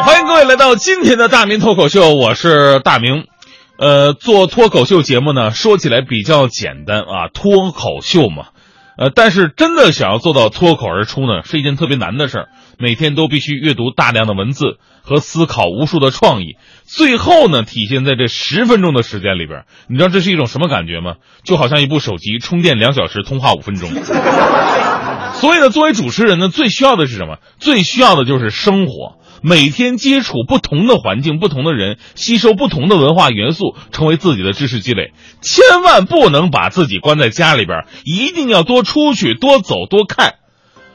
欢迎各位来到今天的大明脱口秀，我是大明。呃，做脱口秀节目呢，说起来比较简单啊，脱口秀嘛。呃，但是真的想要做到脱口而出呢，是一件特别难的事儿。每天都必须阅读大量的文字和思考无数的创意，最后呢，体现在这十分钟的时间里边。你知道这是一种什么感觉吗？就好像一部手机充电两小时，通话五分钟。所以呢，作为主持人呢，最需要的是什么？最需要的就是生活。每天接触不同的环境、不同的人，吸收不同的文化元素，成为自己的知识积累。千万不能把自己关在家里边，一定要多出去、多走、多看。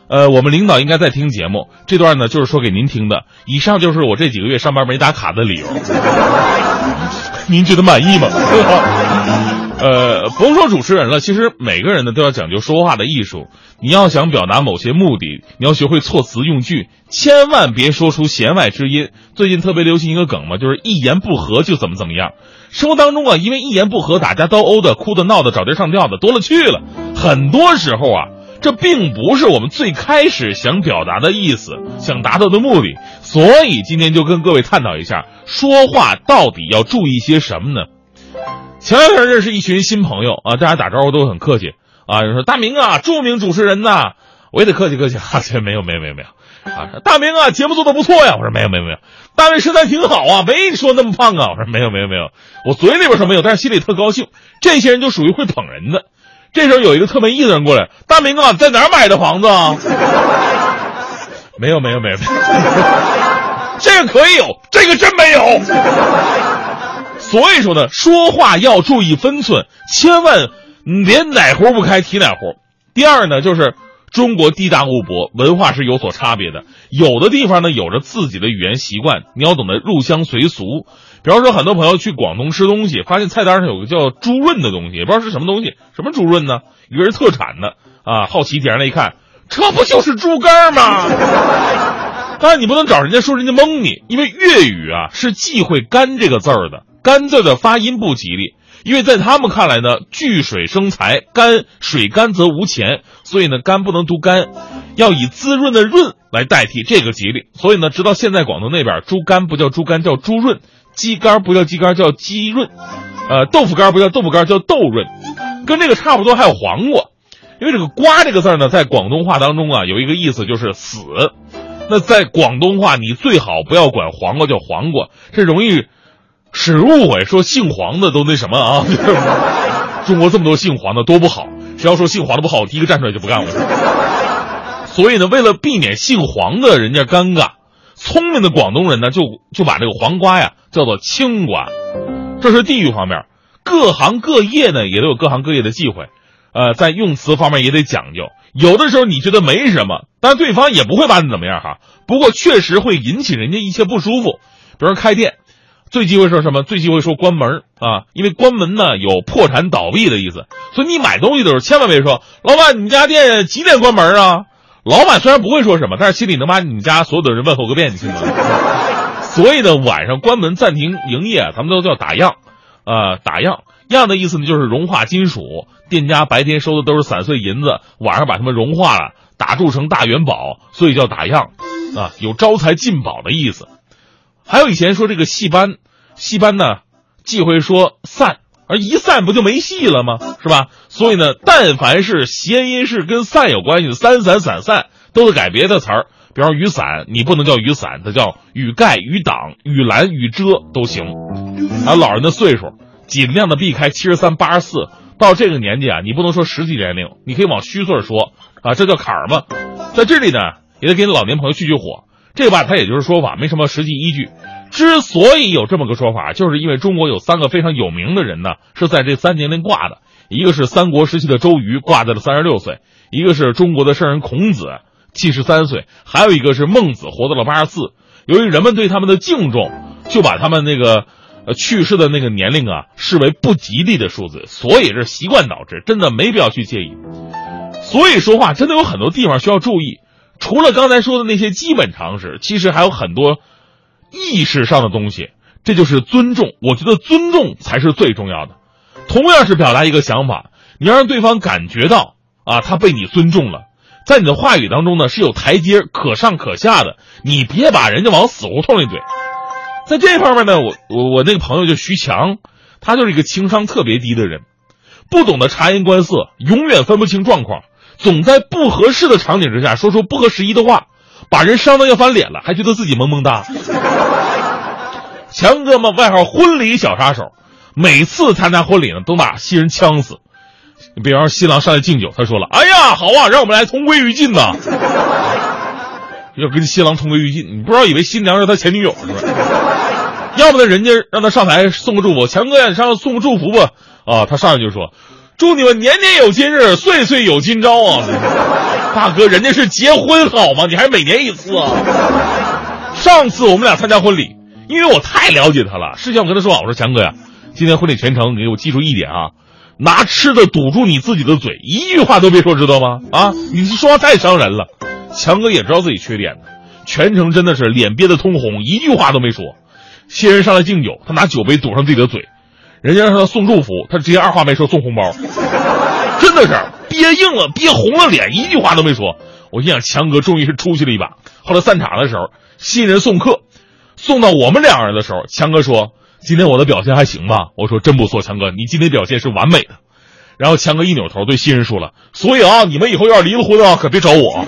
呃，我们领导应该在听节目，这段呢就是说给您听的。以上就是我这几个月上班没打卡的理由。您觉得满意吗？呃，甭说主持人了，其实每个人呢都要讲究说话的艺术。你要想表达某些目的，你要学会措辞用句，千万别说出弦外之音。最近特别流行一个梗嘛，就是一言不合就怎么怎么样。生活当中啊，因为一言不合打架斗殴的、哭的、闹的、找地上吊的多了去了。很多时候啊，这并不是我们最开始想表达的意思，想达到的目的。所以今天就跟各位探讨一下，说话到底要注意些什么呢？前两天认识一群新朋友啊，大家打招呼都很客气啊。有人说大明啊，著名主持人呐，我也得客气客气啊。这没有没有没有没有啊，大明啊，节目做的不错呀。我说没有没有没有，大卫身材挺好啊，没说那么胖啊。我说没有没有没有，我嘴里边说没有，但是心里特高兴。这些人就属于会捧人的。这时候有一个特没意思的人过来，大明啊，在哪儿买的房子啊？没有没有没有没有，这个可以有，这个真没有。所以说呢，说话要注意分寸，千万连哪壶不开提哪壶。第二呢，就是中国地大物博，文化是有所差别的。有的地方呢，有着自己的语言习惯，你要懂得入乡随俗。比方说，很多朋友去广东吃东西，发现菜单上有个叫猪润的东西，也不知道是什么东西，什么猪润呢？一个是特产的啊，好奇点上来一看，这不就是猪肝吗？当然，你不能找人家说人家蒙你，因为粤语啊是忌讳“干”这个字儿的。干字的发音不吉利，因为在他们看来呢，聚水生财，干水干则无钱，所以呢，干不能读干，要以滋润的润来代替这个吉利。所以呢，直到现在广东那边，猪肝不叫猪肝，叫猪润；鸡肝不叫鸡肝，叫鸡润；呃，豆腐干不叫豆腐干，叫豆润。跟这个差不多，还有黄瓜，因为这个瓜这个字呢，在广东话当中啊，有一个意思就是死。那在广东话，你最好不要管黄瓜叫黄瓜，这容易。使误会说姓黄的都那什么啊？中国这么多姓黄的多不好，谁要说姓黄的不好，我第一个站出来就不干了。所以呢，为了避免姓黄的人家尴尬，聪明的广东人呢就就把这个黄瓜呀叫做青瓜。这是地域方面，各行各业呢也都有各行各业的忌讳，呃，在用词方面也得讲究。有的时候你觉得没什么，但对方也不会把你怎么样哈。不过确实会引起人家一些不舒服，比如开店。最忌讳说什么？最忌讳说关门啊，因为关门呢有破产倒闭的意思。所以你买东西的时候千万别说：“老板，你家店几点关门啊？”老板虽然不会说什么，但是心里能把你们家所有的人问候个遍，你信吗？所以呢，晚上关门暂停营业，他们都叫打烊，啊，打烊。烊的意思呢就是融化金属，店家白天收的都是散碎银子，晚上把它们融化了，打铸成大元宝，所以叫打烊，啊，有招财进宝的意思。还有以前说这个戏班，戏班呢忌讳说散，而一散不就没戏了吗？是吧？所以呢，但凡是谐音是跟散有关系的，三散散散都得改别的词儿。比方雨伞，你不能叫雨伞，它叫雨盖、雨挡、雨拦、雨遮都行。还有老人的岁数，尽量的避开七十三、八十四。到这个年纪啊，你不能说实际年龄，你可以往虚岁说啊，这叫坎儿嘛。在这里呢，也得给老年朋友去去火。这吧，它也就是说法，没什么实际依据。之所以有这么个说法，就是因为中国有三个非常有名的人呢，是在这三年龄挂的。一个是三国时期的周瑜，挂在了三十六岁；一个是中国的圣人孔子，七十三岁；还有一个是孟子，活到了八十四。由于人们对他们的敬重，就把他们那个去世的那个年龄啊视为不吉利的数字，所以是习惯导致，真的没必要去介意。所以说话真的有很多地方需要注意。除了刚才说的那些基本常识，其实还有很多意识上的东西。这就是尊重，我觉得尊重才是最重要的。同样是表达一个想法，你要让对方感觉到啊，他被你尊重了，在你的话语当中呢是有台阶可上可下的，你别把人家往死胡同里怼。在这方面呢，我我我那个朋友就徐强，他就是一个情商特别低的人，不懂得察言观色，永远分不清状况，总在不合适的场景之下说出不合时宜的话，把人伤得要翻脸了，还觉得自己萌萌哒。强哥嘛，外号婚礼小杀手，每次参加婚礼呢，都把新人呛死。比方说新郎上来敬酒，他说了：“哎呀，好啊，让我们来同归于尽呐。”要跟新郎同归于尽，你不知道以为新娘是他前女友是吧？要不呢，人家让他上台送个祝福，强哥呀，你上来送个祝福吧。啊，他上来就说：“祝你们年年有今日，岁岁有今朝啊！” 大哥，人家是结婚好吗？你还每年一次啊？上次我们俩参加婚礼，因为我太了解他了，事先我跟他说好我说强哥呀，今天婚礼全程你给我记住一点啊，拿吃的堵住你自己的嘴，一句话都别说，知道吗？啊，你说话太伤人了。强哥也知道自己缺点的，全程真的是脸憋得通红，一句话都没说。新人上来敬酒，他拿酒杯堵上自己的嘴，人家让他送祝福，他直接二话没说送红包，真的是憋硬了，憋红了脸，一句话都没说。我心想，强哥终于是出息了一把。后来散场的时候，新人送客，送到我们两人的时候，强哥说：“今天我的表现还行吧？”我说：“真不错，强哥，你今天表现是完美的。”然后强哥一扭头对新人说了：“所以啊，你们以后要是离了婚的话，可别找我。”